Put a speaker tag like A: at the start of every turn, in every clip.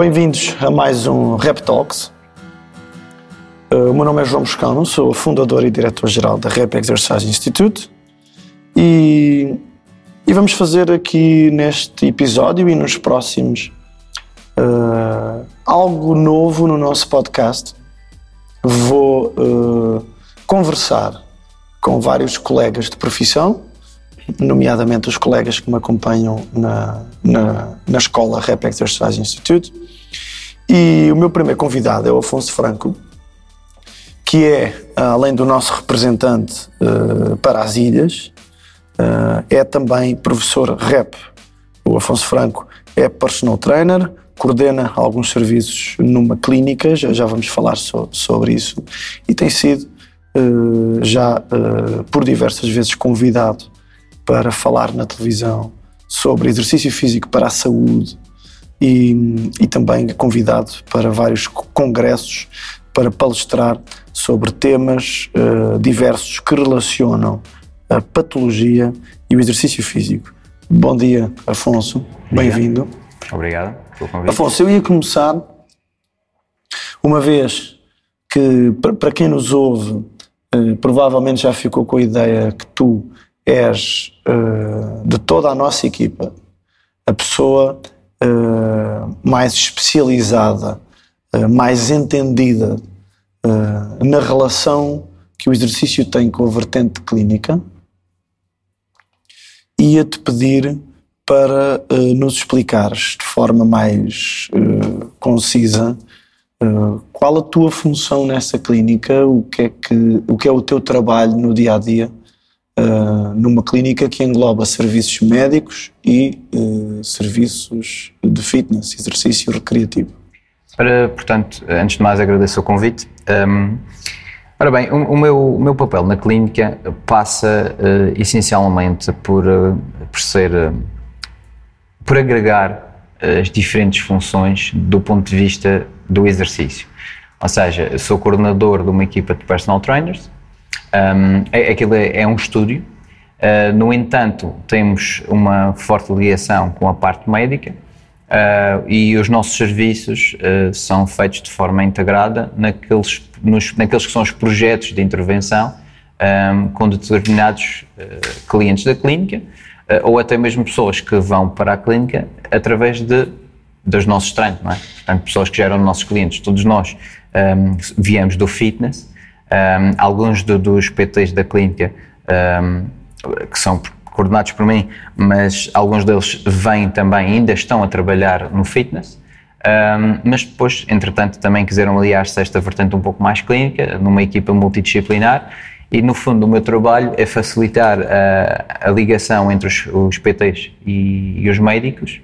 A: Bem-vindos a mais um Rap Talks. Uh, o meu nome é João Moscano, sou fundador e diretor-geral da Rap Exercise Institute e, e, vamos fazer aqui neste episódio e nos próximos uh, algo novo no nosso podcast. Vou uh, conversar com vários colegas de profissão nomeadamente os colegas que me acompanham na, na, na escola Rap Exercise Institute. E o meu primeiro convidado é o Afonso Franco, que é, além do nosso representante uh, para as ilhas, uh, é também professor rap. O Afonso Franco é personal trainer, coordena alguns serviços numa clínica, já, já vamos falar so, sobre isso, e tem sido uh, já por diversas vezes convidado para falar na televisão sobre exercício físico para a saúde e, e também convidado para vários congressos para palestrar sobre temas uh, diversos que relacionam a patologia e o exercício físico. Bom dia, Afonso. Bem-vindo.
B: Obrigado pelo convite.
A: Afonso, eu ia começar, uma vez que, para quem nos ouve, uh, provavelmente já ficou com a ideia que tu és uh, de toda a nossa equipa a pessoa uh, mais especializada, uh, mais entendida na relação que o exercício tem com a vertente clínica, ia-te pedir para nos explicares de forma mais concisa qual a tua função nessa clínica, o que é que o que é o teu trabalho no dia a dia uh, numa clínica que engloba serviços médicos e uh, serviços de fitness, exercício recreativo.
B: Portanto, antes de mais agradeço o convite. Um, ora bem, o, o, meu, o meu papel na clínica passa uh, essencialmente por, por ser, por agregar as diferentes funções do ponto de vista do exercício. Ou seja, sou coordenador de uma equipa de personal trainers, um, é, aquilo é, é um estúdio, uh, no entanto, temos uma forte ligação com a parte médica uh, e os nossos serviços uh, são feitos de forma integrada naqueles, nos, naqueles que são os projetos de intervenção um, com determinados clientes da clínica ou até mesmo pessoas que vão para a clínica através de, dos nossos treinos, não é? Portanto, pessoas que já eram nossos clientes, todos nós um, viemos do fitness um, alguns do, dos PTs da clínica, um, que são coordenados por mim, mas alguns deles vêm também, ainda estão a trabalhar no fitness. Um, mas depois, entretanto, também quiseram aliar-se a esta vertente um pouco mais clínica, numa equipa multidisciplinar. E no fundo, o meu trabalho é facilitar a, a ligação entre os, os PTs e, e, os médicos.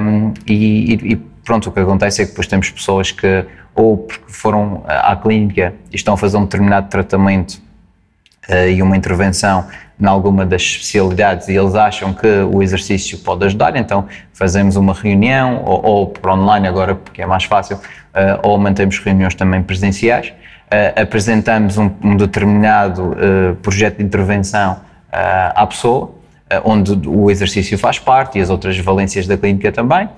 B: Um, e, e, pronto, o que acontece é que depois temos pessoas que ou porque foram à clínica e estão a fazer um determinado tratamento uh, e uma intervenção em alguma das especialidades e eles acham que o exercício pode ajudar, então fazemos uma reunião ou, ou por online agora porque é mais fácil, uh, ou mantemos reuniões também presenciais, uh, apresentamos um, um determinado projeto de intervenção à pessoa, onde o exercício faz parte e as outras valências da clínica também.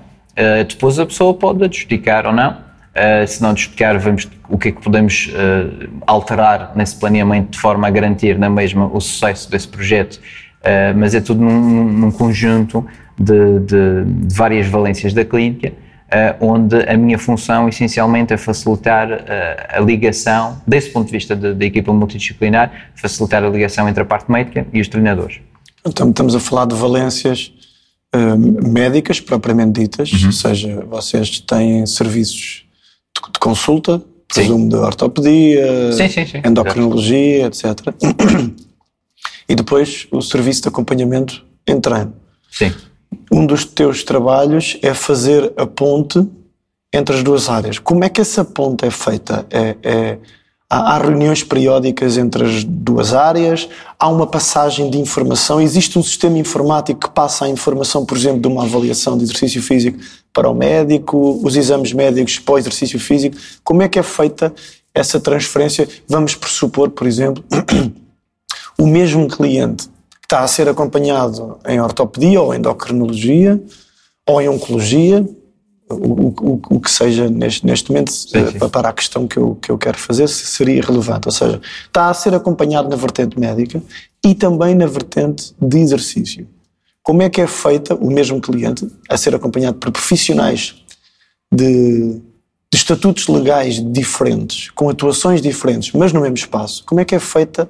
B: Depois a pessoa pode adjudicar ou não Uh, se não justificar, vemos o que é que podemos uh, alterar nesse planeamento de forma a garantir na mesma o sucesso desse projeto, mas é tudo num, num conjunto de, de, de, várias valências da clínica, onde a minha função essencialmente é facilitar a ligação, desse ponto de vista da equipa multidisciplinar, facilitar a ligação entre a parte médica e os treinadores.
A: Então, estamos a falar de valências médicas propriamente ditas, uhum. ou seja, vocês têm serviços de consulta, presumo sim. de ortopedia, sim, sim, endocrinologia, etc. E depois o serviço de acompanhamento em treino.
B: Sim.
A: Um dos teus trabalhos é fazer a ponte entre as duas áreas. Como é que essa ponte é feita? É, é Há, reuniões periódicas entre as duas áreas, há uma passagem de informação, existe um sistema informático que passa a informação, por exemplo, de uma avaliação de exercício físico para o médico, os exames médicos para o exercício físico. Como é que é feita essa transferência? Vamos pressupor, por exemplo, o mesmo cliente que está a ser acompanhado em ortopedia ou endocrinologia ou em oncologia o, o, o que seja neste, neste momento sim, sim. para a questão que eu, que eu quero fazer seria relevante. Ou seja, está a ser acompanhado na vertente médica e também na vertente de exercício. Como é que é feita o mesmo cliente a ser acompanhado por profissionais de, de estatutos legais diferentes, com atuações diferentes, mas no mesmo espaço? Como é que é feita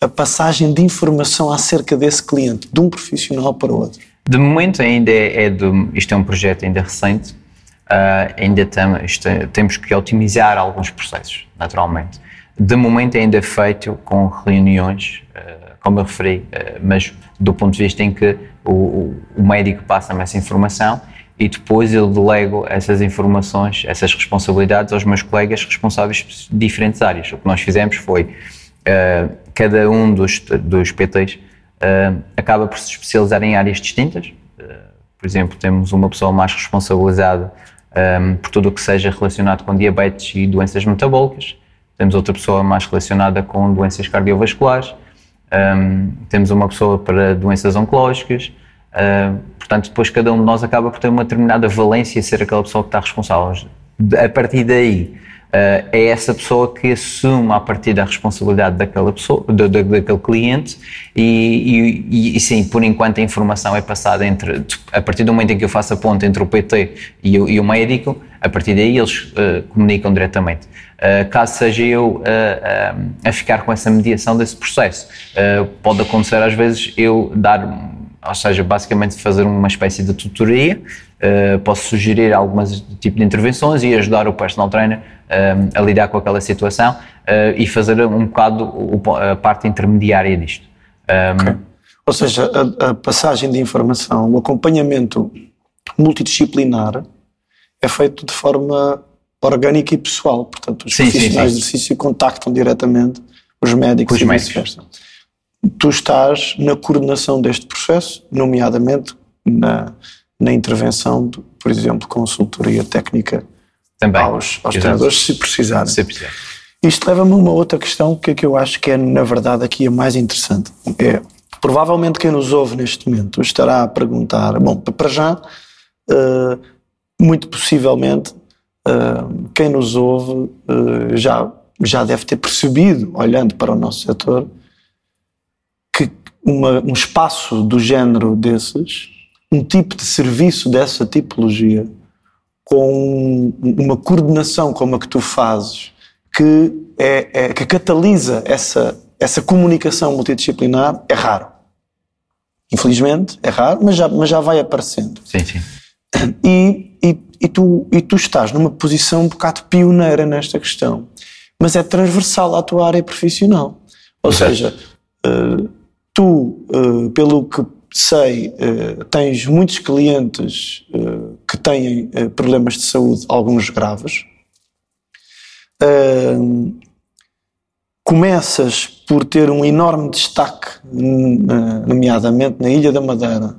A: a passagem de informação acerca desse cliente, de um profissional para o outro?
B: De momento ainda é, é do, isto é um projeto ainda recente, uh, ainda é, temos que otimizar alguns processos, naturalmente. De momento ainda é feito com reuniões, uh, como eu referi, uh, mas do ponto de vista em que o, o médico passa-me essa informação e depois eu delego essas informações, essas responsabilidades aos meus colegas responsáveis de diferentes áreas. O que nós fizemos foi, uh, cada um dos, dos PTs acaba por se especializar em áreas distintas. Por exemplo, temos uma pessoa mais responsabilizada um, por tudo o que seja relacionado com diabetes e doenças metabólicas. Temos outra pessoa mais relacionada com doenças cardiovasculares um, temos uma pessoa para doenças oncológicas, uh, portanto, depois cada um de nós acaba por ter uma determinada valência ser aquela pessoa que está responsável. A partir daí, uh, é essa pessoa que assume a partir da responsabilidade daquela pessoa, daquele cliente, e, e, e, sim, por enquanto a informação é passada entre, a partir do momento em que eu faço a ponte entre o PT e o, e o médico, a partir daí eles uh, comunicam diretamente. Uh, caso seja eu a ficar com essa mediação desse processo, pode acontecer às vezes eu dar, ou seja, basicamente fazer uma espécie de tutoria, posso sugerir algumas tipo de intervenções e ajudar o personal trainer a lidar com aquela situação e fazer um bocado a parte intermediária disto. Um, okay.
A: Ou seja, a, a passagem de informação, o acompanhamento multidisciplinar é feito de forma orgânica e pessoal. Portanto, os sim, profissionais sim, sim. de exercício contactam diretamente os médicos os e vice-versa. Tu estás na coordenação deste processo, nomeadamente na, na intervenção, de, por exemplo, consultoria técnica
B: Também.
A: aos, aos treinadores, se precisarem.
B: Se precisar.
A: Isto leva-me a uma outra questão que, que eu acho que é, na verdade, aqui a mais interessante. É, provavelmente quem nos ouve neste momento estará a perguntar, bom, para já, uh, muito possivelmente, uh, quem nos ouve uh, já, já deve ter percebido, olhando para o nosso setor, uma, um espaço do género desses, um tipo de serviço dessa tipologia, com uma coordenação como a que tu fazes, que, é, é, que catalisa essa, essa comunicação multidisciplinar, é raro. Infelizmente, é raro, mas já, mas já vai aparecendo.
B: Sim, sim.
A: E, e, e, tu, e tu estás numa posição um bocado pioneira nesta questão, mas é transversal à tua área profissional. Ou Exato. seja, uh, tu, uh, pelo que sei, uh, tens muitos clientes que têm problemas de saúde, alguns graves. começas por ter um enorme destaque, nomeadamente na Ilha da Madeira,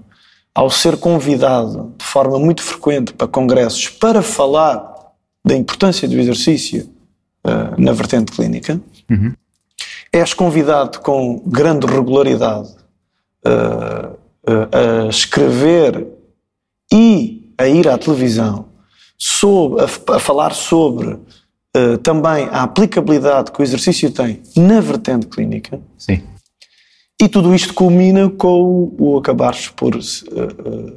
A: ao ser convidado de forma muito frequente para congressos para falar da importância do exercício uh, na vertente clínica, uhum. És convidado com grande regularidade uh, uh, a escrever e a ir à televisão sobre, a, a falar sobre também a aplicabilidade que o exercício tem na vertente clínica.
B: Sim.
A: E tudo isto culmina com o acabares por uh, uh,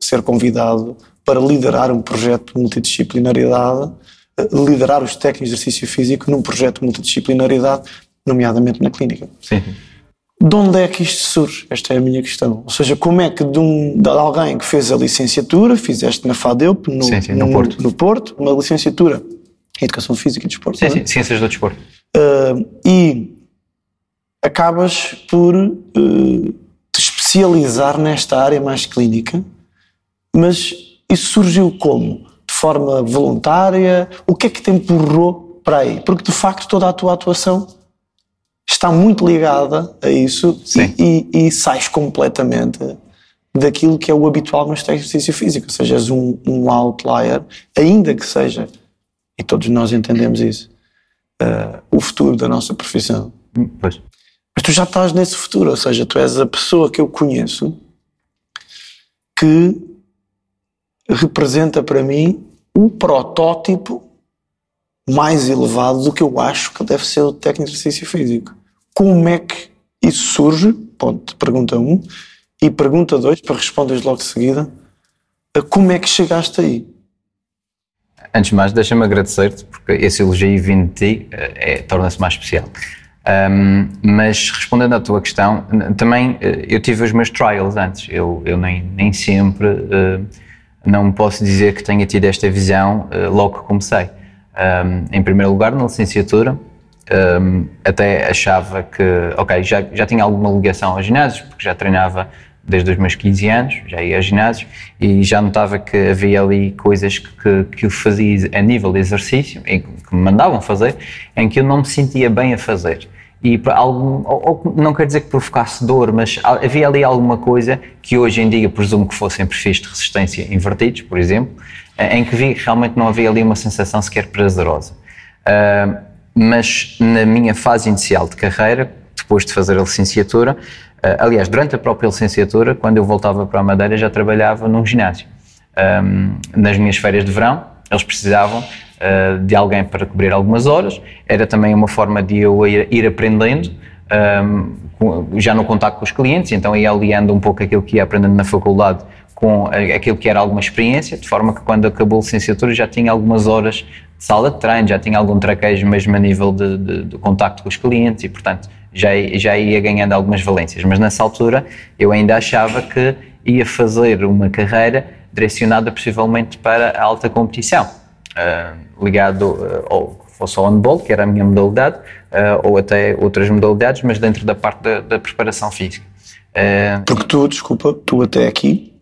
A: ser convidado para liderar um projeto de multidisciplinaridade, uh, liderar os técnicos de exercício físico num projeto de multidisciplinaridade, nomeadamente na clínica.
B: Sim.
A: De onde é que isto surge? Esta é a minha questão. Ou seja, como é que de, um, de alguém que fez a licenciatura, fizeste na FADEUP, no,
B: sim, sim, no, no, Porto.
A: no Porto, uma licenciatura em Educação Física e Desporto.
B: Sim, é? sim, Ciências do Desporto.
A: e acabas por uh, te especializar nesta área mais clínica, mas isso surgiu como? De forma voluntária? O que é que te empurrou para aí? Porque de facto toda a tua atuação está muito ligada a isso e, e, e, sais completamente daquilo que é o habitual no exercício físico, ou seja, és um, um outlier, ainda que seja, e todos nós entendemos isso, uh, o futuro da nossa profissão.
B: Pois.
A: Mas tu já estás nesse futuro, ou seja, tu és a pessoa que eu conheço que representa para mim o protótipo mais elevado do que eu acho que deve ser o técnico de exercício físico. Como é que isso surge? Ponto, pergunta 1. Um. E pergunta 2, para responderes logo de seguida, como é que chegaste aí?
B: Antes de mais, deixa-me agradecer-te, porque esse elogio vindo de ti é, torna-se mais especial. Um, mas respondendo à tua questão, também eh, eu tive os meus trials antes. Eu, eu nem, nem sempre uh, não posso dizer que tenha tido esta visão uh, logo que comecei. Um, em primeiro lugar, na licenciatura, um, até achava que, ok, já, já tinha alguma ligação aos ginásios, porque já treinava desde os meus 15 anos, já ia ao ginásio e já notava que havia ali coisas que, que, eu fazia a nível de exercício, que me mandavam fazer, em que eu não me sentia bem a fazer. E algum, ou, ou, não quer dizer que provocasse dor, mas havia ali alguma coisa que hoje em dia presumo que fossem perfis de resistência invertidos, por exemplo, em que vi realmente não havia ali uma sensação sequer prazerosa. Uh, mas na minha fase inicial de carreira, depois de fazer a licenciatura, Uh, aliás, durante a própria licenciatura, quando eu voltava para a Madeira, já trabalhava num ginásio. Um, nas minhas férias de verão, eles precisavam uh, de alguém para cobrir algumas horas. Era também uma forma de eu ir, ir aprendendo, um, já no contato com os clientes, então ia aliando um pouco aquilo que ia aprendendo na faculdade com aquilo que era alguma experiência, de forma que quando acabou a licenciatura já tinha algumas horas de sala de treino, já tinha algum traquejo mesmo a nível de, de, de contacto com os clientes e, portanto, já, já ia ganhando algumas valências, mas nessa altura eu ainda achava que ia fazer uma carreira direcionada possivelmente para a alta competição, ligado uh, ou ao handball, que era a minha modalidade, uh, ou até outras modalidades, mas dentro da parte da, da preparação física.
A: Porque tu, desculpa, tu até aqui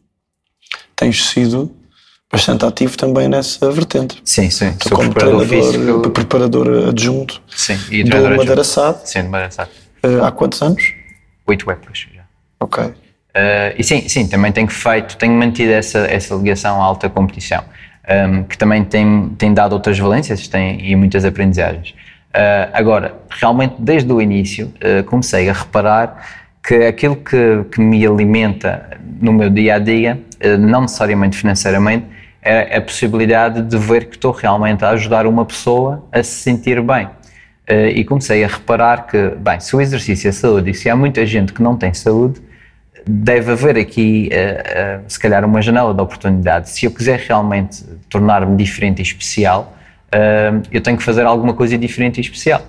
A: tens sido bastante ativo também nessa vertente.
B: Sim, sim.
A: Tu Sou como preparador, físico. preparador adjunto
B: sim,
A: e do Madeira SAD.
B: Sim, do Madeira SAD.
A: Há quantos anos?
B: Oito épocas já.
A: Ok.
B: Uh, e sim, sim, também tenho feito, tenho mantido essa, essa ligação à alta competição, um, que também tem, tem dado outras valências tem, e muitas aprendizagens. Uh, agora, realmente desde o início comecei a reparar que aquilo que, que me alimenta no meu dia a dia, não necessariamente financeiramente, é a possibilidade de ver que estou realmente a ajudar uma pessoa a se sentir bem. Uh, e comecei a reparar que, bem, se o exercício é saúde e se há muita gente que não tem saúde, deve haver aqui, uh, uh, se calhar, uma janela de oportunidade. Se eu quiser realmente tornar-me diferente e especial, eu tenho que fazer alguma coisa diferente e especial.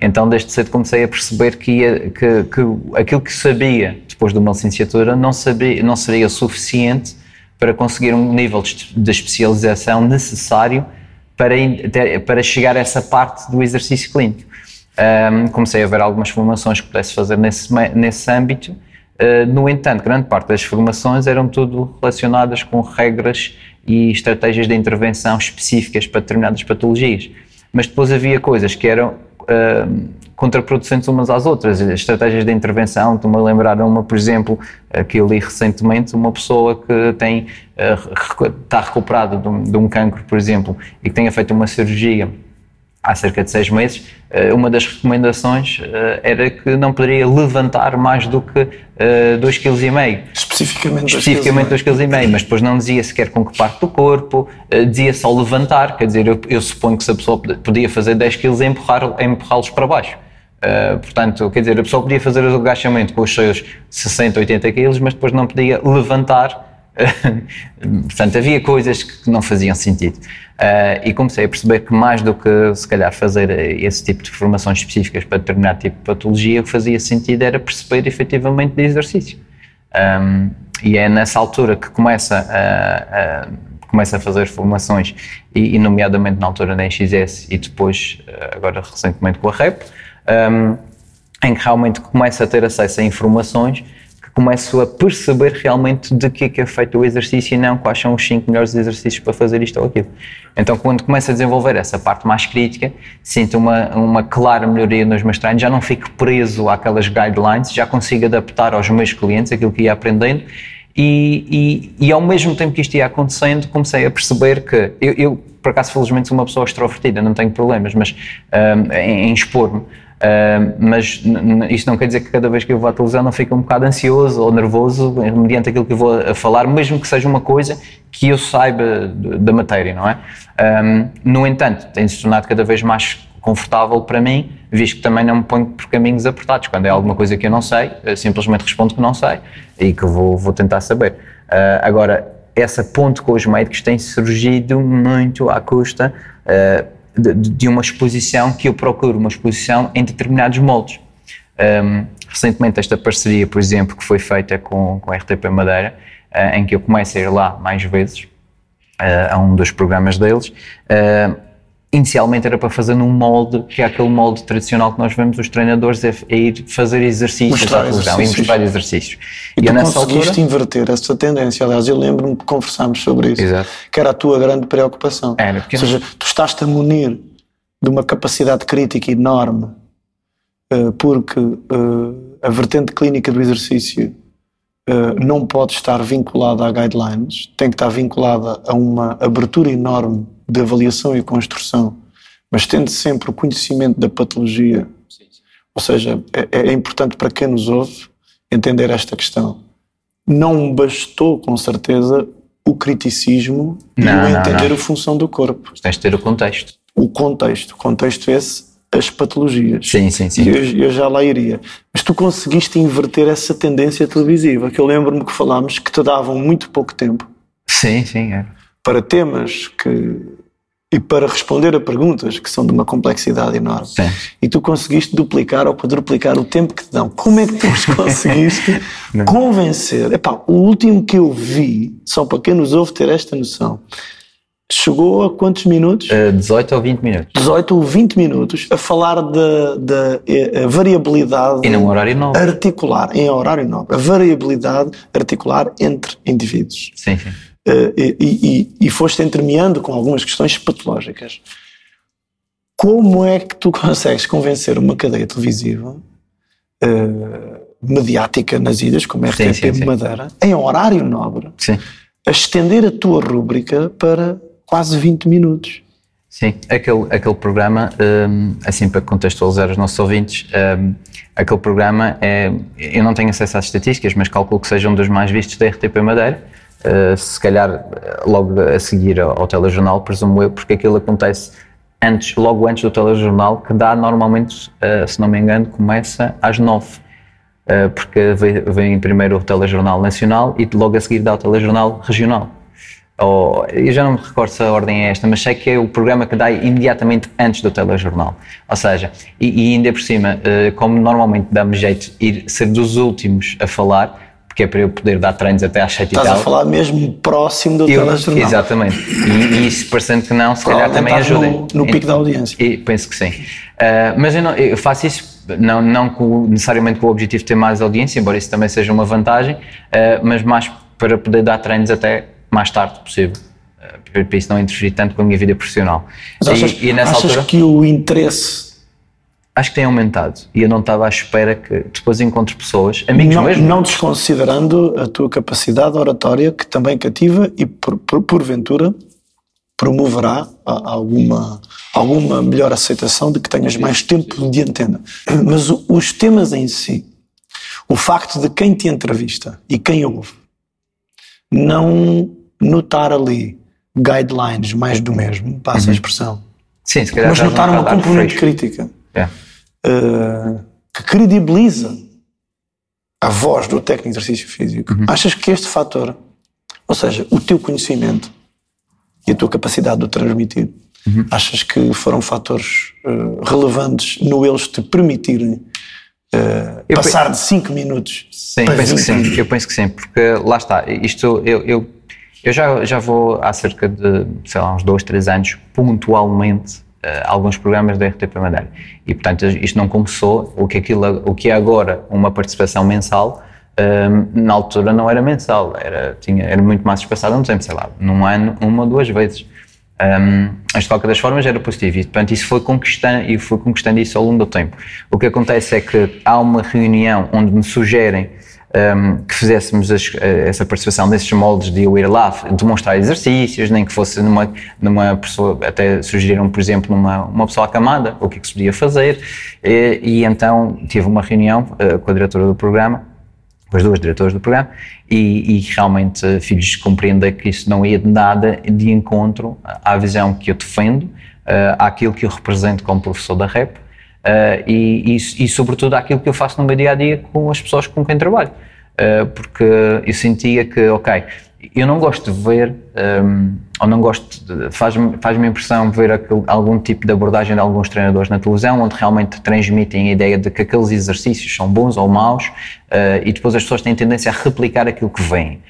B: Então, desde cedo comecei a perceber que, ia, que, que aquilo que sabia depois de uma licenciatura não, sabia, não seria suficiente para conseguir um nível de especialização necessário para, para chegar a essa parte do exercício clínico. Um, comecei a ver algumas formações que pudesse fazer nesse, nesse âmbito. Uh, no entanto, grande parte das formações eram tudo relacionadas com regras e estratégias de intervenção específicas para determinadas patologias. Mas depois havia coisas que eram uh, contraproducentes umas às outras. Estratégias de intervenção, estou-me a lembrar uma, por exemplo, que eu li recentemente, uma pessoa que tem, uh, está recuperada de um, de um cancro, por exemplo, e que tenha feito uma cirurgia há cerca de seis meses, eh, uma das recomendações eh, era que não poderia levantar mais do que 2,5 kg.
A: Especificamente
B: Especificamente 2,5 kg, mas depois não dizia sequer com que parte do corpo, eh, dizia só levantar, quer dizer, eu, eu suponho que se a pessoa podia fazer 10 kg e empurrá-los para baixo. Uh, portanto, quer dizer, a pessoa podia fazer o agachamento com os seus 60, 80 quilos, mas depois não podia levantar Portanto, havia coisas que não faziam sentido. Uh, e comecei a perceber que mais do que, se calhar, fazer esse tipo de formações específicas para determinado tipo de patologia, o que fazia sentido era perceber efetivamente de exercício. Um, e é nessa altura que começa a, a, a fazer formações, e, e, nomeadamente na altura da NXS e depois, ah, agora recentemente com a REP, um, em que realmente começa a ter acesso a informações começo a perceber realmente de que é que é feito o exercício e não quais são os 5 melhores exercícios para fazer isto ou aquilo. Então, quando começo a desenvolver essa parte mais crítica, sinto uma, uma clara melhoria nos meus treinos, já não fico preso àquelas guidelines, já consigo adaptar aos meus clientes aquilo que ia aprendendo e, e, e, ao mesmo tempo que isto ia acontecendo, comecei a perceber que eu, eu por acaso, felizmente, sou uma pessoa extrovertida, não tenho problemas, mas um, em, em expor-me. Uh, mas isto não quer dizer que cada vez que eu vou à televisão não fique um bocado ansioso ou nervoso mediante aquilo que eu vou a falar, mesmo que seja uma coisa que eu saiba da matéria, não é? Um, no entanto, tem-se tornado cada vez mais confortável para mim, visto que também não me ponho por caminhos apertados. Quando é alguma coisa que eu não sei, simplesmente respondo que não sei e que vou, vou tentar saber. Uh, agora, essa ponte com os médicos tem surgido muito à custa uh, de, de, uma exposição que eu procuro, uma exposição em determinados moldes. Um, recentemente, esta parceria, por exemplo, que foi feita com, com a RTP Madeira, uh, em que eu começo a ir lá mais vezes, uh, a um dos programas deles, inicialmente era para fazer num molde, que é aquele molde tradicional que nós vemos os treinadores é, é ir fazer exercícios mostrar à televisão e mostrar exercícios.
A: E, e tu nessa conseguiste altura... inverter essa tendência, aliás, eu lembro-me que conversámos sobre isso, Exato. que era a tua grande preocupação. Era, porque... Ou seja, tu estás-te a munir de uma capacidade crítica enorme, eh, porque eh, a vertente clínica do exercício eh, não pode estar vinculada a guidelines, tem que estar vinculada a uma abertura enorme de avaliação e construção, mas tendo sempre o conhecimento da patologia. Sim, sim. Ou seja, é, é, importante para quem nos ouve entender esta questão. Não bastou, com certeza, o criticismo não, e o entender não, não. a função do corpo.
B: Tens de ter o contexto.
A: O contexto. O contexto esse, as patologias.
B: Sim, sim, sim.
A: Eu, eu, já lá iria. Mas tu conseguiste inverter essa tendência televisiva, que eu lembro-me que falámos que te davam muito pouco tempo.
B: Sim, sim, é.
A: Para temas que e para responder a perguntas que são de uma complexidade enorme. Sim. E tu conseguiste duplicar ou quadruplicar o tempo que te dão. Como é que tu os conseguiste convencer? Epá, o último que eu vi, só para quem nos ouve ter esta noção, chegou a quantos minutos?
B: Uh, 18 ou 20 minutos.
A: 18 ou 20 minutos a falar da, eh, variabilidade
B: e num horário nobre.
A: articular, em horário nobre, a variabilidade articular entre indivíduos.
B: Sim, sim.
A: Uh, e, e, e foste entremeando com algumas questões patológicas. Como é que tu consegues convencer uma cadeia televisiva uh, mediática nas ilhas, como é RTP sim, sim, Madeira, em horário nobre,
B: sim.
A: a estender a tua rúbrica para quase 20 minutos?
B: Sim, aquele, aquele programa, um, assim para contextualizar os nossos ouvintes, um, aquele programa é. Eu não tenho acesso às estatísticas, mas calculo que seja um dos mais vistos da RTP Madeira Uh, se calhar eh, logo a seguir ao, telejornal, presumo eu, porque aquilo acontece antes, logo antes do telejornal, que dá normalmente, uh, se não me engano, começa às nove, uh, porque vem, primeiro o telejornal nacional e logo a seguir dá o telejornal regional. Eu já não me recordo se a ordem é esta, mas sei que é o programa que dá imediatamente antes do telejornal. Ou seja, e, e ainda por cima, como normalmente dá-me jeito ir ser dos últimos a falar, que é para eu poder dar treinos até às 7
A: Estás
B: e tal.
A: a falar mesmo próximo do eu, telejornal.
B: Exatamente. E, e isso parecendo que não, se calhar também ajuda.
A: No, no pico da audiência.
B: E, penso que sim. Uh, mas eu, não, eu, faço isso não, não com, necessariamente com o objetivo de ter mais audiência, embora isso também seja uma vantagem, uh, mas mais para poder dar treinos até mais tarde possível. Uh, para isso não interferir tanto com a minha vida profissional.
A: Mas achas, e, e achas altura, que o interesse
B: acho que tem aumentado e eu não estava à espera que depois encontre pessoas, amigos
A: não,
B: mesmo.
A: Não desconsiderando a tua capacidade oratória, que também cativa e por, por, porventura promoverá alguma, alguma melhor aceitação de que tenhas mais tempo de antena. Mas os temas em si, o facto de quem te entrevista e quem ouve não notar ali guidelines mais do mesmo, passa uhum. a expressão.
B: Sim, se calhar
A: mas notar uma componente crítica.
B: É.
A: Eh, que credibiliza a voz do técnico de exercício físico, uhum. achas que este fator, ou seja, o teu conhecimento e a tua capacidade de o transmitir, uhum. achas que foram fatores uh, relevantes no eles te permitirem uh, passar penso, de 5 minutos
B: sim, para penso que sim, eu penso que sim, porque lá está, isto eu, eu, eu já, já vou há cerca de, sei lá, uns 2, 3 anos, pontualmente alguns programas da RTP Madeira. E, portanto, isto não começou, o que, aquilo, o que é agora uma participação mensal, ehm, na altura não era mensal, era, tinha, era muito mais espaçado no tempo, sei lá, num ano, uma ou duas vezes. Um, ehm, mas de qualquer das formas era positivo e portanto isso foi conquistando e fui conquistando isso ao longo do tempo. O que acontece é que há uma reunião onde me sugerem um, que fizéssemos as, essa participação nesses moldes de eu ir lá demonstrar exercícios, nem que fosse numa, numa pessoa, até sugeriram, por exemplo, numa uma pessoa acamada, o que, é que se podia fazer, e, e então tive uma reunião uh, com a diretora do programa, com as duas diretoras do programa, e, e realmente uh, fiz compreender que isso não ia de nada de encontro à visão que eu defendo, uh, àquilo que eu represento como professor da REP, Uh, e, e, e, sobretudo aquilo que eu faço no meu dia a dia com as pessoas com quem trabalho. Uh, porque eu sentia que, ok, eu não gosto de ver, um, ou não gosto, faz-me faz impressão ver aquele, algum tipo de abordagem de alguns treinadores na televisão, onde realmente transmitem a ideia de que aqueles exercícios são bons ou maus, uh, e depois as pessoas têm tendência a replicar aquilo que vem.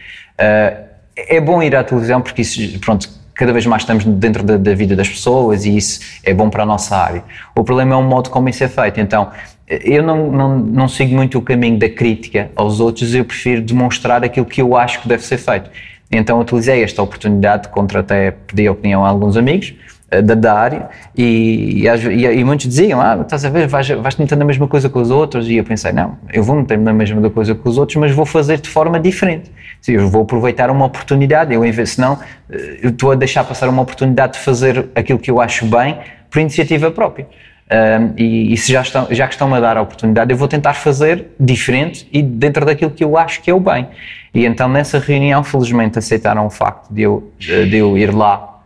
B: é bom ir à televisão porque isso, pronto, cada vez mais estamos dentro da, da, vida das pessoas e isso é bom para a nossa área. O problema é o modo como isso é feito. Então, eu não, não, não sigo muito o caminho da crítica aos outros, eu prefiro demonstrar aquilo que eu acho que deve ser feito. Então, utilizei esta oportunidade, contratei, pedi opinião a alguns amigos, da, da área e, e, e, muitos diziam, ah, estás a ver, vais, vais tentando a mesma coisa com os outros e eu pensei, não, eu vou meter na mesma coisa com os outros, mas vou fazer de forma diferente. Sim, eu vou aproveitar uma oportunidade, eu, senão eh, eu estou a deixar passar uma oportunidade de fazer aquilo que eu acho bem por iniciativa própria. Um, e, e, se já, estão, já que estão-me a dar a oportunidade, eu vou tentar fazer diferente e dentro daquilo que eu acho que é o bem. E então nessa reunião, felizmente, aceitaram o facto de eu, de eu ir lá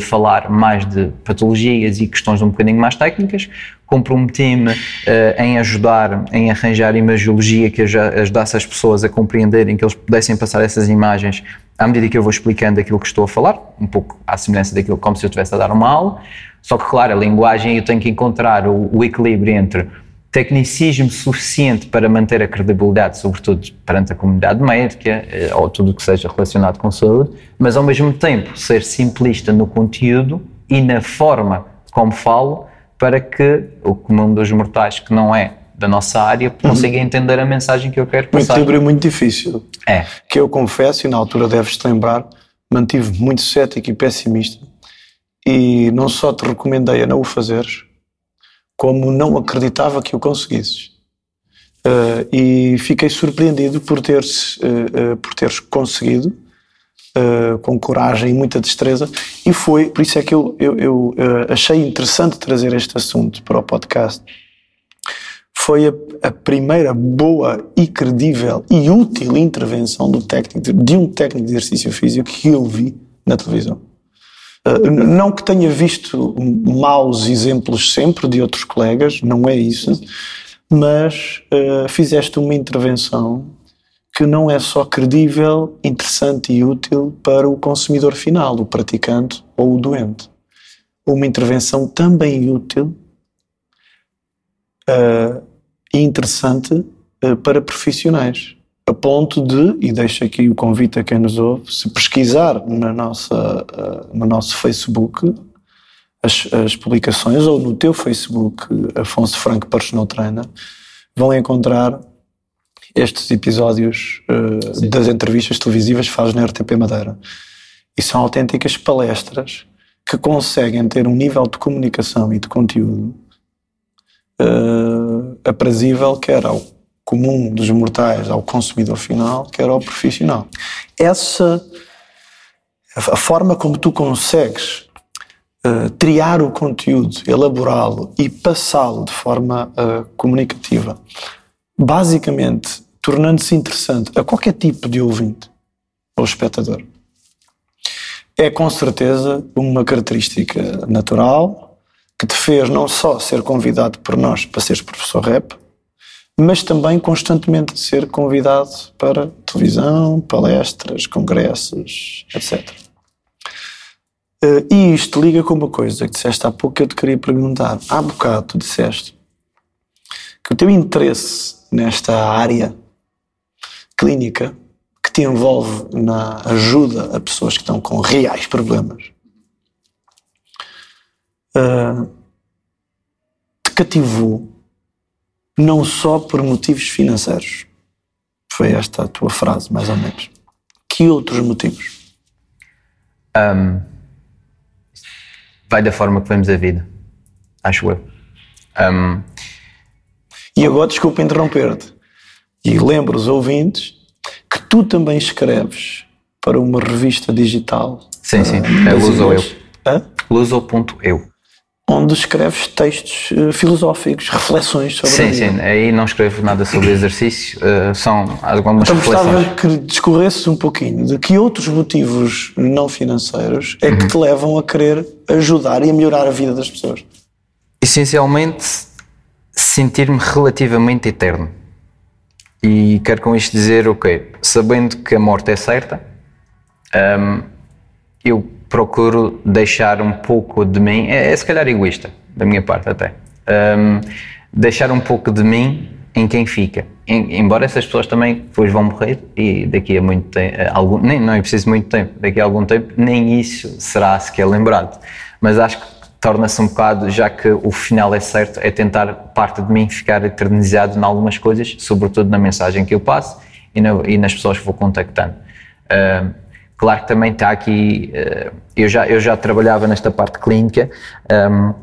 B: falar mais de patologias e questões um bocadinho mais técnicas. Comprometi-me uh, em ajudar, em arranjar imagiologia que ajudasse as pessoas a compreenderem, que eles pudessem passar essas imagens à medida que eu vou explicando aquilo que estou a falar, um pouco à semelhança daquilo como se eu estivesse a dar uma aula. Só que, claro, a linguagem eu tenho que encontrar o, o equilíbrio entre tecnicismo suficiente para manter a credibilidade, sobretudo perante a comunidade médica eh, ou tudo o que seja relacionado com saúde, mas ao mesmo tempo ser simplista no conteúdo e na forma como falo, para que o comum dos mortais, que não é da nossa área, consiga uhum. entender a mensagem que eu quero passar.
A: Um equilíbrio muito difícil. É. Que eu confesso, e na altura deves-te lembrar, mantive muito cético e pessimista, e não só te recomendei a não o fazeres, como não acreditava que o conseguisses. Uh, e fiquei surpreendido por teres, uh, uh, por teres conseguido, com coragem e muita destreza, e foi, por isso é que eu, eu, eu achei interessante trazer este assunto para o podcast. Foi a, a, primeira boa e credível e útil intervenção do técnico, de um técnico de exercício físico que eu vi na televisão. Ah, não que tenha visto maus exemplos sempre de outros colegas, não é isso, mas uh, fizeste uma intervenção que não é só credível, interessante e útil para o consumidor final, o praticante ou o doente. Uma intervenção também útil uh, e interessante uh, para profissionais a ponto de, e deixo aqui o convite a quem nos ouve, se pesquisar na nossa, eh, no nosso Facebook as, as publicações ou no teu Facebook, Afonso Franco Personal Trainer, vão encontrar estes episódios uh, das entrevistas televisivas que fazes na RTP Madeira. E são autênticas palestras que conseguem ter um nível de comunicação e de conteúdo uh, aprazível, quer ao comum dos mortais ao consumidor final, quer ao profissional. Essa a forma como tu consegues uh, triar o conteúdo, elaborá-lo e passá-lo de forma uh, comunicativa, basicamente tornando-se interessante a qualquer tipo de ouvinte ou espectador, é com certeza uma característica natural que te fez não só ser convidado por nós para seres professor rap, mas também constantemente ser convidado para televisão, palestras, congressos, etc. Uh, e isto liga com uma coisa que disseste há pouco que eu te queria perguntar. Há bocado tu disseste que o teu interesse nesta área clínica que te envolve na ajuda a pessoas que estão com reais problemas uh, te cativou não só por motivos financeiros. Foi esta a tua frase, mais ou menos. Que outros motivos?
B: Um, vai da forma que vemos a vida, acho eu. Um,
A: e agora, desculpa interromper-te, E lembro os ouvintes que tu também escreves para uma revista digital.
B: Sim, sim,
A: uh,
B: é Luz ou Eu. Luso.eu.
A: Onde escreves textos uh, filosóficos, reflexões sobre
B: Sim,
A: a vida.
B: sim, aí não escrevo nada sobre exercício, uh, são algumas
A: Então gostava
B: reflexões.
A: que discorresses um pouquinho de que outros motivos não financeiros é
B: Uhum.
A: que te levam a querer ajudar e a melhorar a vida das pessoas.
B: Essencialmente, sentir-me relativamente eterno. E quero com isto dizer, ok, sabendo que a morte é certa, hum, eu procuro deixar um pouco de mim, é, é se calhar egoísta, da minha parte até, hum, deixar um pouco de mim em quem fica. Em- embora essas pessoas também depois vão morrer e daqui a muito tempo, algum, nem, não é preciso muito tempo, daqui a algum tempo nem isso será sequer lembrado. Mas acho que torna-se um bocado, já que o final é certo, é tentar parte de mim ficar eternizado em algumas coisas, sobretudo na mensagem que eu passo e, na- e nas pessoas que vou contactando. Ah, claro que também está aqui, ah, eu, já, eu já trabalhava nesta parte clínica ah,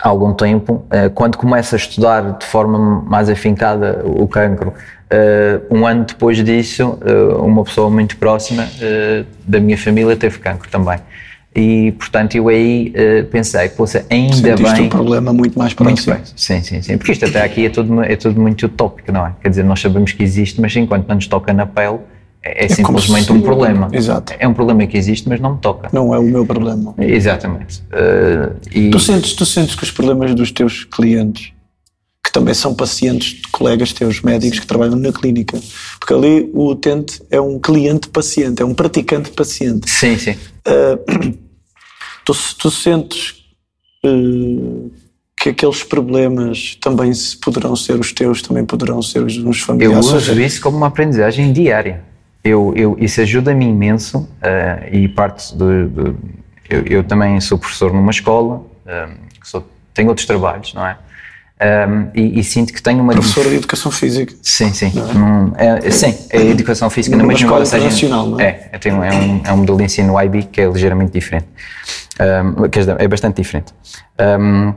B: há algum tempo, ah, quando começo a estudar de forma mais afincada o cancro, ah, um ano depois disso, uma pessoa muito próxima da minha família teve cancro também. E, portanto, eu aí pensei, poxa, ainda
A: Sentiste
B: bem...
A: um problema muito mais
B: Muito
A: próximo.
B: bem, sim, sim, sim. Porque isto até aqui é tudo, é tudo muito utópico, não é? Quer dizer, nós sabemos que existe, mas enquanto não nos toca na pele, é, é
A: como
B: simplesmente
A: se-
B: um problema.
A: Exato.
B: É um problema que existe, mas não me toca.
A: Não é o meu problema.
B: Exatamente. Uh, e,
A: Tu sentes, tu sentes que os problemas dos teus clientes, que também são pacientes de colegas teus médicos que trabalham na clínica, porque ali o utente é um cliente-paciente, é um praticante-paciente.
B: sim, sim.
A: Tu, tu sentes eh, que aqueles problemas também poderão ser os teus, também poderão ser os dos
B: Eu
A: familiares. Seja,
B: uso isso como uma aprendizagem diária. Eu, eu, isso ajuda-me imenso uh, e parte do. do- eu, eu também sou professor numa escola, um, sou, tenho outros trabalhos, não é? Um, e, e sinto que tenho uma.
A: professor de educação física.
B: Sim, sim. Num- é, sim, é educação física
A: Numa
B: na mesma
A: escola internacional, não é?
B: É, é, um- é um, é um modelo de ensino IB que é ligeiramente diferente. Um, é bastante diferente. Um,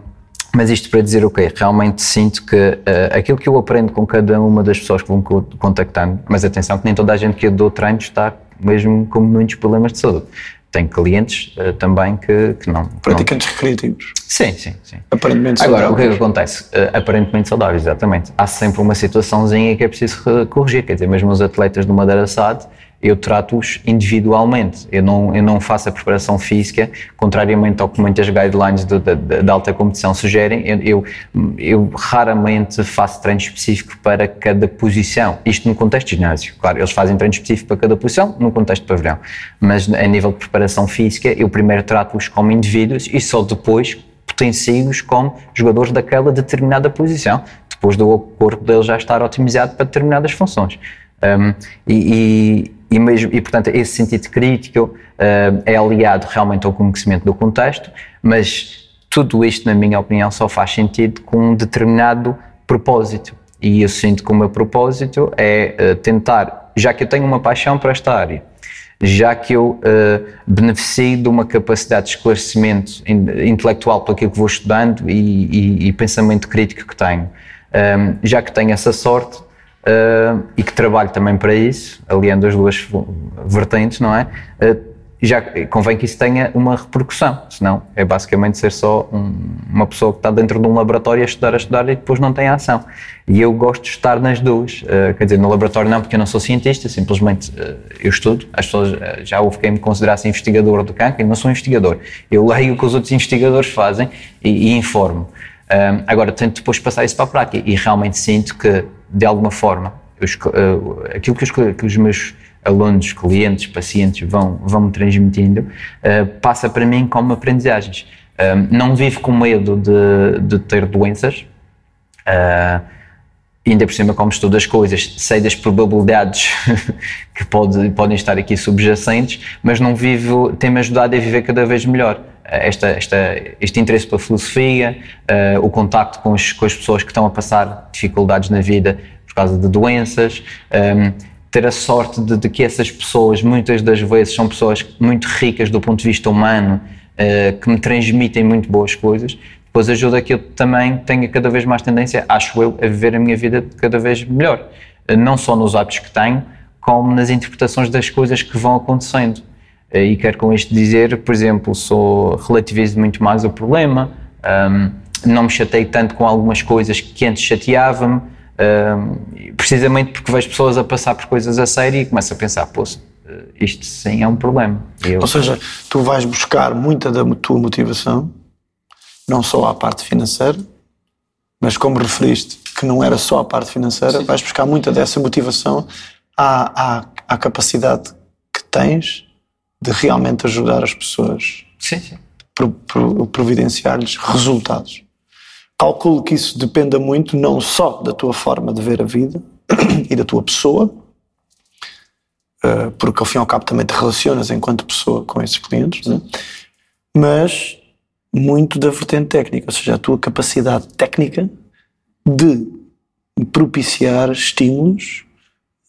B: mas isto para dizer o quê? Realmente sinto que uh, aquilo que eu aprendo com cada uma das pessoas que vão co- contactando, mas atenção que nem toda a gente que eu dou treino está mesmo com muitos problemas de saúde. Tenho clientes uh, também que, que não. que não-
A: Praticantes recreativos.
B: Sim, sim, sim.
A: Aparentemente
B: Agora, o que é que
A: saudáveis.
B: acontece? Uh, aparentemente saudável, exatamente. Há sempre uma situaçãozinha que é preciso re- corrigir. Quer dizer, mesmo os atletas do Madeira SAD, eu trato-os individualmente. Eu não, eu não faço a preparação física, contrariamente ao que muitas guidelines de, de- de- de alta competição sugerem. Eu, eu, eu raramente faço treino específico para cada posição. Isto no contexto de ginásio. Claro, eles fazem treino específico para cada posição no contexto de pavilhão. Mas a nível de preparação física, eu primeiro trato-os como indivíduos e só depois potencio-os como jogadores daquela determinada posição, depois do corpo deles já estar otimizado para determinadas funções. Um, e, e, mesmo, e, portanto, esse sentido crítico uh, é aliado realmente ao conhecimento do contexto, mas tudo isto, na minha opinião, só faz sentido com um determinado propósito. E eu sinto que o meu propósito é uh, tentar, já que eu tenho uma paixão para esta área, já que eu uh, beneficio de uma capacidade de esclarecimento in- intelectual pelo aquilo que vou estudando e, e- e pensamento crítico que tenho, Um, já que tenho essa sorte uh, e que trabalho também para isso, aliando as duas vertentes, não é? Uh, já convém que isso tenha uma repercussão, senão é basicamente ser só um- uma pessoa que está dentro de um laboratório a estudar, a estudar e depois não tem ação. E eu gosto de estar nas duas, uh, quer dizer, no laboratório não porque eu não sou cientista, simplesmente uh, eu estudo, as pessoas uh, já houve quem me considerasse investigador do cancro e não sou investigador. Eu leio o que os outros investigadores fazem e, e informo. Agora tento depois passar isso para a prática e realmente sinto que, de alguma forma, uh, aquilo que os, que os meus alunos, clientes, pacientes vão, vão me transmitindo, uh, passa para mim como aprendizagens. Um, não vivo com medo de, de ter doenças, uh, ainda por cima, como estudo as coisas, sei das probabilidades que pode, podem estar aqui subjacentes, mas não vivo, tem-me ajudado a viver cada vez melhor. Esta, esta, este interesse pela filosofia, uh, o contacto com, os, com as pessoas que estão a passar dificuldades na vida por causa de doenças, um, ter a sorte de, de, que essas pessoas, muitas das vezes, são pessoas muito ricas do ponto de vista humano, uh, que me transmitem muito boas coisas, depois ajuda que eu também tenha cada vez mais tendência, acho eu, a viver a minha vida cada vez melhor. não só nos hábitos que tenho, como nas interpretações das coisas que vão acontecendo. E quero com isto dizer, por exemplo, sou relativizo muito mais o problema, um, não me chatei tanto com algumas coisas que antes chateava-me, um, precisamente porque vejo pessoas a passar por coisas a sério e começo a pensar, pô, isto sim é um problema.
A: Eu... Ou seja, tu vais buscar muita da tua motivação, não só à parte financeira, mas como referiste que não era só a parte financeira, sim. vais buscar muita dessa motivação à, à, à capacidade que tens de realmente ajudar as pessoas.
B: Sim, sim.
A: Providenciar-lhes resultados. Calculo que isso dependa muito não só da tua forma de ver a vida e da tua pessoa, eh, porque ao fim e ao cabo também te relacionas enquanto pessoa com esses clientes, né? mas muito da vertente técnica, ou seja, a tua capacidade técnica de propiciar estímulos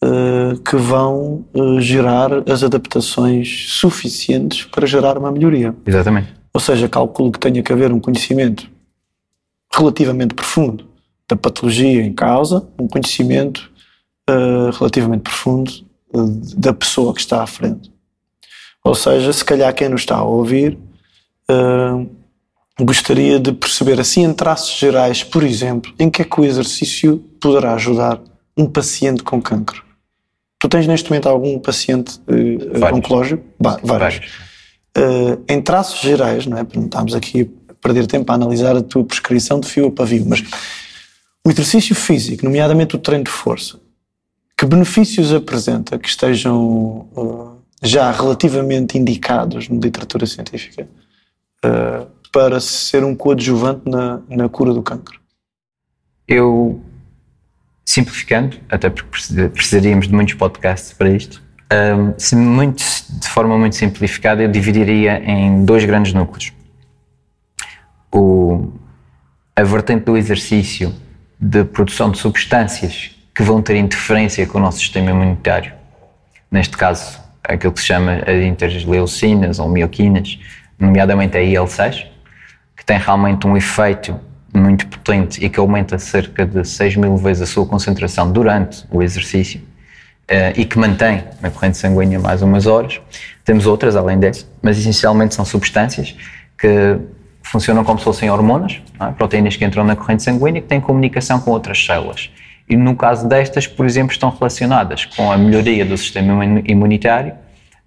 A: uh, que vão uh, gerar as adaptações suficientes para gerar uma melhoria.
B: Exatamente.
A: Ou seja, calculo que tenha que haver um conhecimento relativamente profundo da patologia em causa, um conhecimento uh, relativamente profundo da pessoa que está à frente. Ou seja, se calhar quem nos está a ouvir gostaria de perceber, assim, em traços gerais, por exemplo, em que é que o exercício poderá ajudar um paciente com cancro. Tu tens neste momento algum paciente uh, oncológico?
B: Bah, vários. vários.
A: Uh, em traços gerais, não é? Não estamos aqui a perder tempo a analisar a tua prescrição de fio a pavio, mas o exercício físico, nomeadamente o treino de força, que benefícios apresenta que estejam uh, já relativamente indicados na literatura científica para ser um coadjuvante na, na cura do cancro?
B: Eu, simplificando, até porque precisaríamos de muitos podcasts para isto, um, muito, de forma muito simplificada, eu dividiria em dois grandes núcleos. O, a vertente do exercício de produção de substâncias que vão ter interferência com o nosso sistema imunitário. Neste caso, aquilo que se chama as interleucinas ou mioquinas, nomeadamente a IL-6, que tem realmente um efeito muito potente e que aumenta cerca de 6 mil vezes a sua concentração durante o exercício uh, e que mantém na corrente sanguínea mais umas horas. Temos outras além dessa, mas essencialmente são substâncias que funcionam como se fossem hormonas, é? proteínas que entram na corrente sanguínea que têm comunicação com outras células e no caso destas, por exemplo, estão relacionadas com a melhoria do sistema imunitário,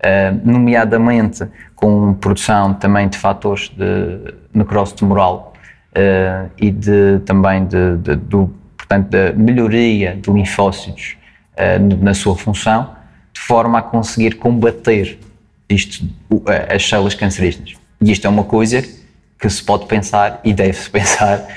B: eh, nomeadamente com produção também de fatores de necrose tumoral eh, e de, também de, de, do, portanto, da melhoria de linfócitos eh, na sua função, de forma a conseguir combater isto, as células cancerígenas. E isto é uma coisa que se pode pensar e deve-se pensar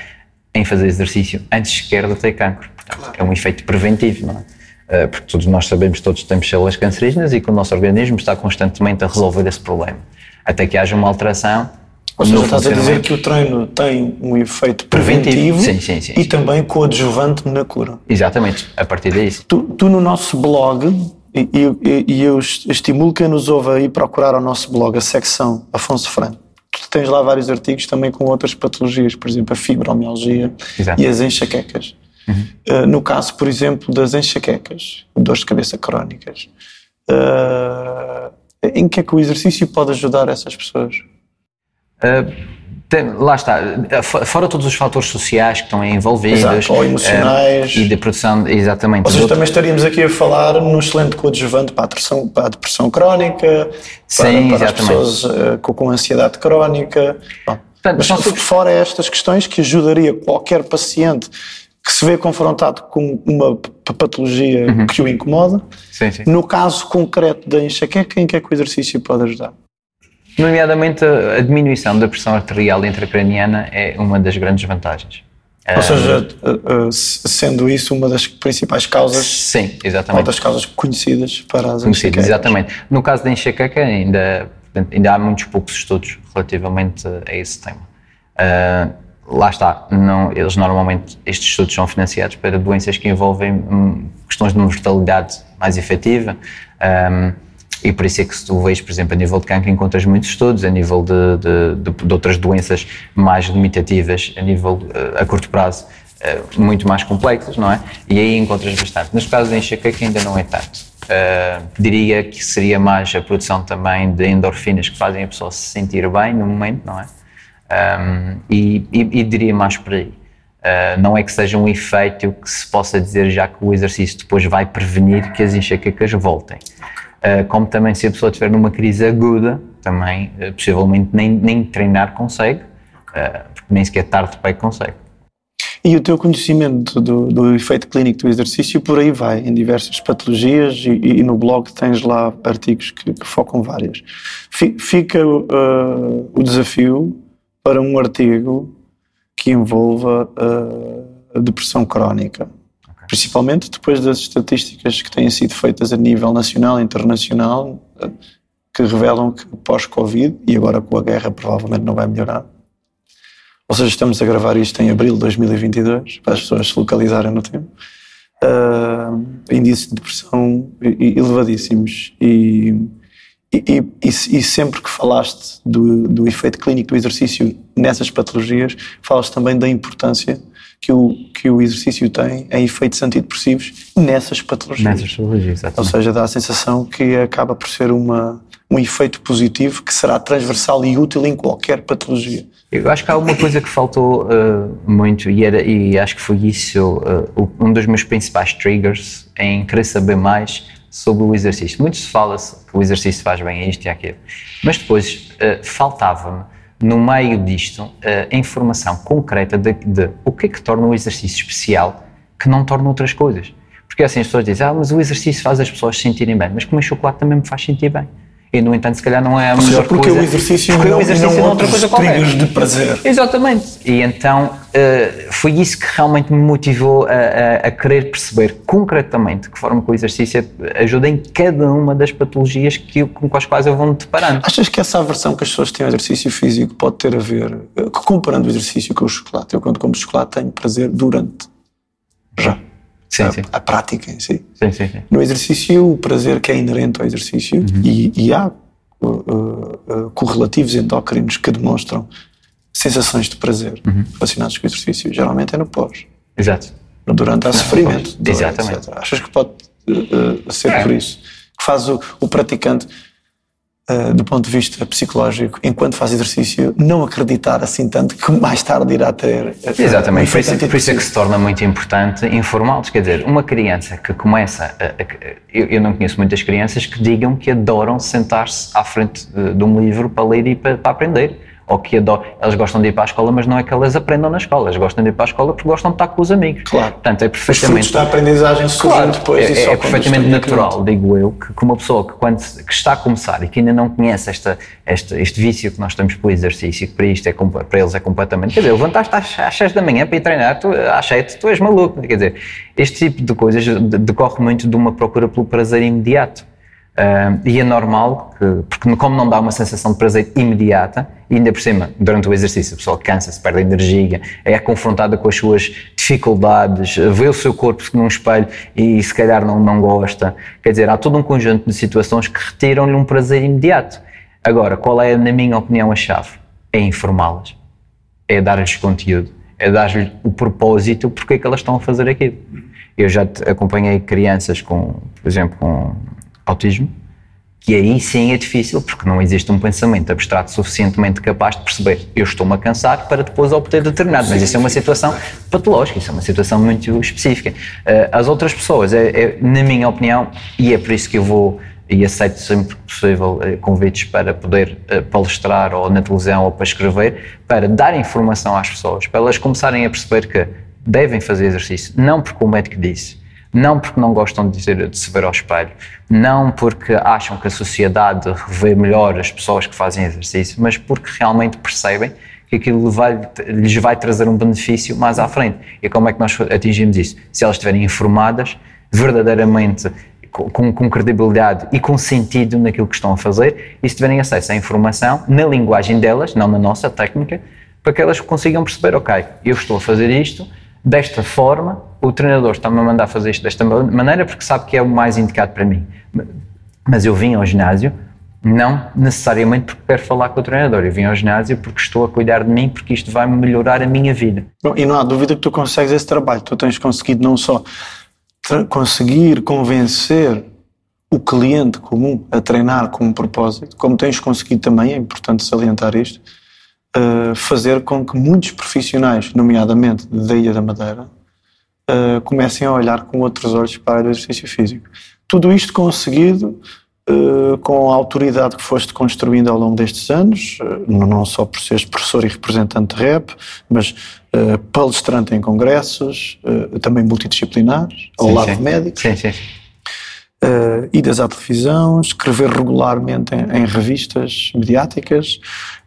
B: em fazer exercício antes sequer de ter cancro. Claro. É um efeito preventivo, não é? Eh, porque todos nós sabemos que todos temos células cancerígenas e que o nosso organismo está constantemente a resolver esse problema. Até que haja uma alteração.
A: Ou seja, estás a dizer que o treino tem um efeito preventivo, preventivo. Sim, sim, sim, e também coadjuvante na cura.
B: Exatamente, a partir daí.
A: Tu, tu no nosso blog, e, e, e eu estimulo quem nos ouve aí procurar o nosso blog, a secção Afonso Franco. Tu tens lá vários artigos também com outras patologias, por exemplo, a fibromialgia Exato. e as enxaquecas. Uhum. Uh, no caso, por exemplo, das enxaquecas, dores de cabeça crónicas, uh, em que é que o exercício pode ajudar essas pessoas?
B: Uh, tem, lá está, fora todos os fatores sociais que estão envolvidos,
A: Exato, ou emocionais
B: e de produção, exatamente.
A: Ou seja, também estaríamos aqui a falar num excelente coadjuvante para a depressão, para a depressão crónica, Sim, para, para as pessoas com, com ansiedade crónica. Bom, Portanto, mas fora estas questões que ajudaria qualquer paciente que se vê confrontado com uma patologia uhum. que o incomoda.
B: Sim, sim.
A: No caso concreto da enxaqueca, em que é que o exercício pode ajudar?
B: Nomeadamente, a diminuição da pressão arterial intracraniana é uma das grandes vantagens.
A: Ou seja, eh, eh, sendo isso uma das principais causas.
B: Sim, exatamente. Uma
A: das causas conhecidas para as
B: Conhecidas, exatamente. No caso da enxaqueca, ainda, ainda há muitos poucos estudos relativamente a esse tema. Uh, lá está, não, eles normalmente, estes estudos são financiados para doenças que envolvem hum, questões de mortalidade mais efetiva um, e por isso é que se tu vês, por exemplo, a nível de cancro encontras muitos estudos, a nível de, de, de, de outras doenças mais limitativas, a nível uh, a curto prazo, uh, muito mais complexas, não é? E aí encontras bastante. Nos casos de enxaqueca ainda não é tanto. Uh, diria que seria mais a produção também de endorfinas que fazem a pessoa se sentir bem no momento, não é? Um, e, e, e, diria mais por aí. Uh, não é que seja um efeito que se possa dizer já que o exercício depois vai prevenir que as enxaquecas voltem. Uh, como também se a pessoa estiver numa crise aguda, também uh, possivelmente nem, nem treinar consegue, porque nem sequer tarde para consegue.
A: E o teu conhecimento do, do, efeito clínico do exercício por aí vai, em diversas patologias, e, e no blog tens lá artigos que, que focam várias. Fica o desafio para um artigo que envolva uh, a depressão crónica. Principalmente depois das estatísticas que têm sido feitas a nível nacional e internacional, que revelam que pós-Covid, e agora com a guerra provavelmente não vai melhorar, ou seja, estamos a gravar isto em abril de 2022, para as pessoas se localizarem no tempo, uh, índices de depressão elevadíssimos. E e, e, e, sempre que falaste do, do, efeito clínico do exercício nessas patologias, falas também da importância que o, que o exercício tem em efeitos antidepressivos nessas patologias.
B: Nessas patologias, exatamente.
A: Ou seja, dá a sensação que acaba por ser uma, um efeito positivo que será transversal e útil em qualquer patologia.
B: Eu acho que há uma coisa que faltou uh, muito e, era, e acho que foi isso uh, um dos meus principais triggers em querer saber mais sobre o exercício. Muito se fala que o exercício faz bem a isto e aquilo, mas depois uh, faltava-me, no meio disto, uh, a informação concreta de, de, o que é que torna o exercício especial que não torna outras coisas. Porque assim as pessoas dizem, ah, mas o exercício faz as pessoas se sentirem bem, mas comer chocolate também me faz sentir bem. E, no entanto, se calhar não é a melhor
A: porque
B: coisa.
A: O exercício porque não, o exercício não, não é outra coisa qualquer. de prazer.
B: Exatamente. E então uh, foi isso que realmente me motivou a, a, a, querer perceber concretamente que forma que o exercício ajuda em cada uma das patologias que, com as quais eu vou me deparando.
A: Achas que essa aversão que as pessoas têm ao exercício físico pode ter a ver, eh, comparando o exercício com o chocolate? Eu, quando como chocolate, tenho prazer durante. Já.
B: Sim, a, sim.
A: a, prática em
B: si.
A: No exercício, o prazer que é inerente ao exercício, uhum. e, e, há uh, uh, correlativos endócrinos que demonstram sensações de prazer uhum. relacionadas com o exercício, geralmente é no pós.
B: Exato.
A: Durante há sofrimento.
B: Exatamente. Etc.
A: Achas que pode uh, ser é. por isso? Que faz o, o praticante uh, do ponto de vista psicológico, enquanto faz exercício, não acreditar assim tanto que mais tarde irá ter. Uh,
B: Exatamente, por isso, por isso, é que se torna muito importante informá-los. Quer dizer, uma criança que começa. A, a, eu, eu, não conheço muitas crianças que digam que adoram sentar-se à frente de, de um livro para ler e para, para aprender ou que adoram, elas gostam de ir para a escola, mas não é que elas aprendam na escola, elas gostam de ir para a escola porque gostam de estar com os amigos.
A: Claro.
B: Portanto, é perfeitamente.
A: Os da aprendizagem claro, depois
B: é, é, é perfeitamente natural, digo eu, que, que uma pessoa que, quando, que está a começar e que ainda não conhece esta, esta, este vício que nós temos pelo exercício, que para, isto é, para eles é completamente. Quer dizer, levantaste às, às 6 da manhã para ir treinar, tu, às 7, tu és maluco. Quer dizer, este tipo de coisas decorre muito de uma procura pelo prazer imediato. Uh, e é normal, que, porque como não dá uma sensação de prazer imediata, e ainda por cima, durante o exercício, a pessoa cansa-se, perde energia, é confrontada com as suas dificuldades, vê o seu corpo num espelho e se calhar não, não gosta. Quer dizer, há todo um conjunto de situações que retiram-lhe um prazer imediato. Agora, qual é, na minha opinião, a chave? É informá-las, é dar-lhes conteúdo, é dar-lhes o propósito porque é que elas estão a fazer aquilo. Eu já acompanhei crianças com, por exemplo, com autismo, que aí sim é difícil, porque não existe um pensamento abstrato suficientemente capaz de perceber eu estou-me a cansar para depois obter determinado. Mas isso é uma situação patológica, isso é uma situação muito específica. Eh, as outras pessoas, é, é, na minha opinião, e é por isso que eu vou e aceito sempre que possível eh, convites para poder eh, palestrar ou na televisão ou para escrever, para dar informação às pessoas, para elas começarem a perceber que devem fazer exercício, não porque o médico disse, não porque não gostam de, dizer, de se ver ao espelho, não porque acham que a sociedade revê melhor as pessoas que fazem exercício, mas porque realmente percebem que aquilo vai, lhes vai trazer um benefício mais à frente. E como é que nós atingimos isso? Se elas estiverem informadas, verdadeiramente com, com, credibilidade e com sentido naquilo que estão a fazer e se tiverem acesso à informação na linguagem delas, não na nossa técnica, para que elas consigam perceber, ok, eu estou a fazer isto desta forma, o treinador está-me a mandar fazer isto desta maneira porque sabe que é o mais indicado para mim. Mas eu vim ao ginásio Não necessariamente porque quero falar com o treinador. Eu vim ao ginásio porque estou a cuidar de mim, porque isto vai melhorar a minha vida.
A: Bom, e não há dúvida que tu consegues esse trabalho. Tu tens conseguido não só conseguir convencer o cliente comum a treinar com um propósito, como tens conseguido também, é importante salientar isto, uh, fazer com que muitos profissionais, nomeadamente da Ilha da Madeira, uh, comecem a olhar com outros olhos para o exercício físico. Tudo isto conseguido uh, com a autoridade que foste construindo ao longo destes anos, não só por seres professor e representante de rap, mas palestrante em congressos, também multidisciplinares, ao sim, lado sim. de médicos.
B: Sim, sim
A: uh, idas à televisão, escrever regularmente em, em revistas mediáticas,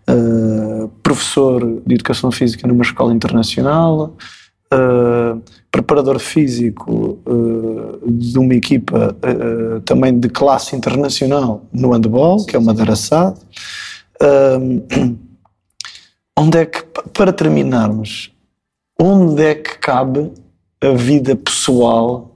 A: uh, professor de educação física numa escola internacional, uh, preparador físico uh, de uma equipa também de classe internacional no handball, que é o Madeira SAD. onde é que, para terminarmos, onde é que cabe a vida pessoal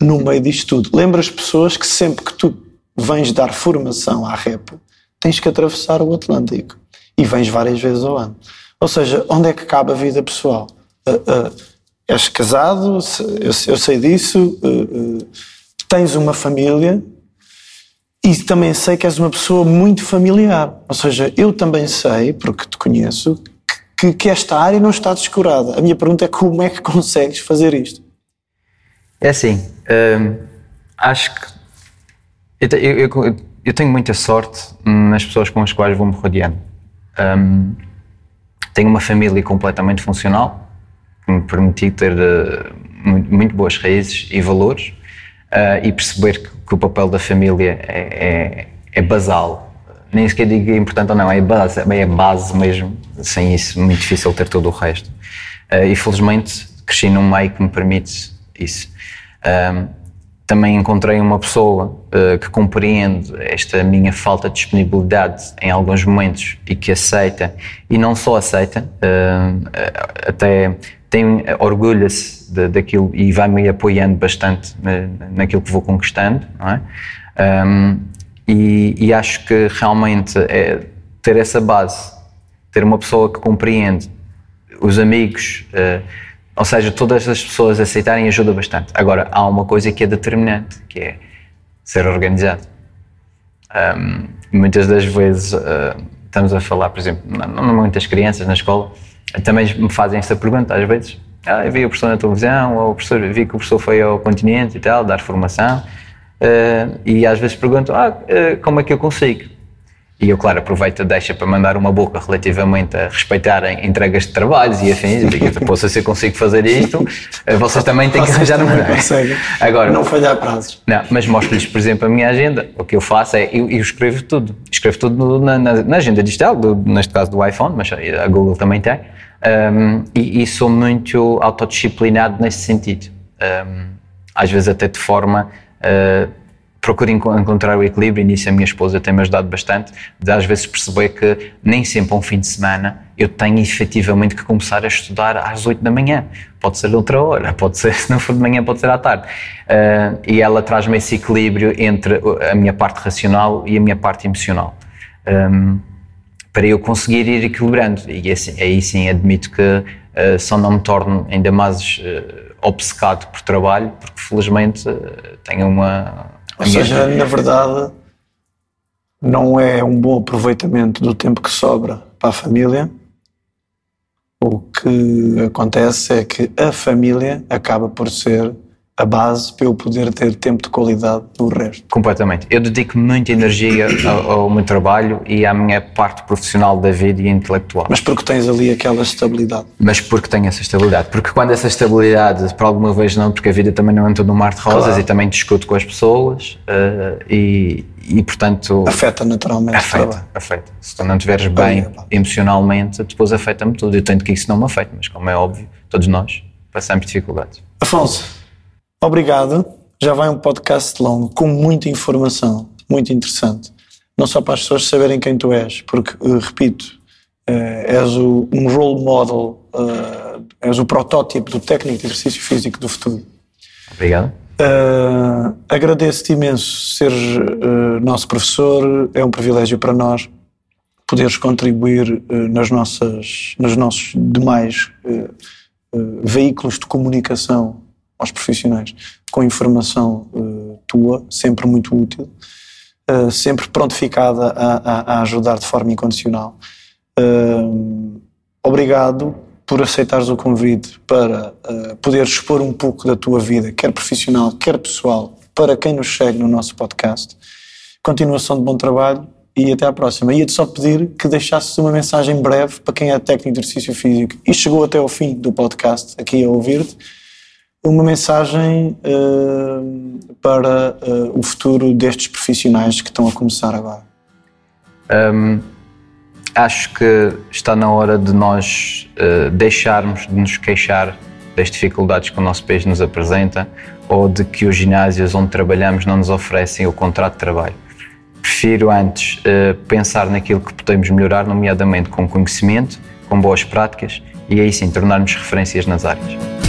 A: no meio disto tudo. Lembra as pessoas que sempre que tu vens dar formação à REP, tens que atravessar o Atlântico. E vens várias vezes ao ano. Ou seja, onde é que cabe a vida pessoal? Uh, és casado, eu, eu sei disso, uh, tens uma família e também sei que és uma pessoa muito familiar. Ou seja, eu também sei, porque te conheço, que, que esta área não está descurada. A minha pergunta é como é que consegues fazer isto?
B: É assim, hum, acho que eu, eu, eu, tenho muita sorte nas pessoas com as quais vou me rodeando. Hum, tenho uma família completamente funcional, que me permitiu ter uh, muito, muito, boas raízes e valores uh, e perceber que, que, o papel da família é, é, é basal. Nem sequer digo é importante ou não, é base, é base mesmo. Sem isso, muito difícil ter todo o resto. Uh, e felizmente cresci num meio que me permite isso. Também encontrei uma pessoa uh, que compreende esta minha falta de disponibilidade em alguns momentos e que aceita, e não só aceita, até tem, orgulha-se daquilo e vai-me apoiando bastante na, naquilo que vou conquistando, é? Um, e, e, acho que realmente é ter essa base, ter uma pessoa que compreende, os amigos, uh, ou seja, todas as pessoas aceitarem ajuda bastante. Agora, há uma coisa que é determinante, que é ser organizado. Um, muitas das vezes uh, estamos a falar, por exemplo, não, não muitas crianças na escola também me fazem essa pergunta às vezes. Ah, eu vi o professor na televisão, ou o professor, vi que o professor foi ao continente e tal, dar formação. Uh, e às vezes perguntam, ah, uh, como é que eu consigo? E eu, claro, aproveito a deixa para mandar uma boca relativamente a respeitarem entregas de trabalhos e afins. Posso se eu consigo fazer isto, eh, vocês também têm que arranjar uma
A: Agora, não falhar prazos.
B: Não, mas mostro-lhes, por exemplo, a minha agenda. O que eu faço é, eu, eu escrevo tudo. Escrevo tudo na, na, na agenda digital, do, neste caso do iPhone, mas a Google também tem. Um, e, e, sou muito autodisciplinado nesse sentido. Um, às vezes até de forma... Uh, procuro encontrar o equilíbrio e nisso a minha esposa tem-me ajudado bastante, de às vezes perceber que nem sempre um fim de semana eu tenho efetivamente que começar a estudar às 8 da manhã. Pode ser outra hora, pode ser, se não for de manhã, pode ser à tarde. Uh, e ela traz-me esse equilíbrio entre a minha parte racional e a minha parte emocional. Um, para eu conseguir ir equilibrando. E assim, aí sim admito que uh, só não me torno ainda mais uh, obcecado por trabalho, porque felizmente tenho uma,
A: ou seja, na verdade, não é um bom aproveitamento do tempo que sobra para a família. O que acontece é que a família acaba por ser a base para eu poder ter tempo de qualidade no resto.
B: Completamente. Eu dedico muita energia ao, ao, meu trabalho e à minha parte profissional da vida e intelectual.
A: Mas porque tens ali aquela estabilidade.
B: Mas porque tenho essa estabilidade. Porque quando essa estabilidade, por alguma vez não, porque a vida também não é todo um mar de rosas claro. e também discuto com as pessoas uh, e, e, portanto...
A: Afeta naturalmente
B: afeta, afeta. Se tu não estiveres bem emocionalmente, depois afeta-me tudo. Eu tento que isso não me afete, mas como é óbvio, todos nós passamos dificuldades.
A: Afonso, Obrigado. Já vai um podcast longo, com muita informação, muito interessante. Não só para as pessoas saberem quem tu és, porque, uh, repito, uh, és o, um role model, uh, és o protótipo do técnico de exercício físico do futuro.
B: Obrigado.
A: Uh, Agradeço-te imenso seres uh, nosso professor, é um privilégio para nós poderes contribuir uh, nas nossas, nos nossos demais veículos de comunicação aos profissionais com informação tua, sempre muito útil, sempre prontificada a, a, a, ajudar de forma incondicional. obrigado por aceitares o convite para uh, poderes expor um pouco da tua vida, quer profissional, quer pessoal, para quem nos segue no nosso podcast. Continuação de bom trabalho e até à próxima. Ia-te só pedir que deixasses uma mensagem breve para quem é técnico de exercício físico e chegou até ao fim do podcast, aqui a ouvir-te, uma mensagem uh, para uh, o futuro destes profissionais que estão a começar agora.
B: Um acho que está na hora de nós uh, deixarmos de nos queixar das dificuldades que o nosso país nos apresenta ou de que os ginásios onde trabalhamos não nos oferecem o contrato de trabalho. Prefiro antes pensar naquilo que podemos melhorar, nomeadamente com conhecimento, com boas práticas e aí sim tornarmos referências nas áreas.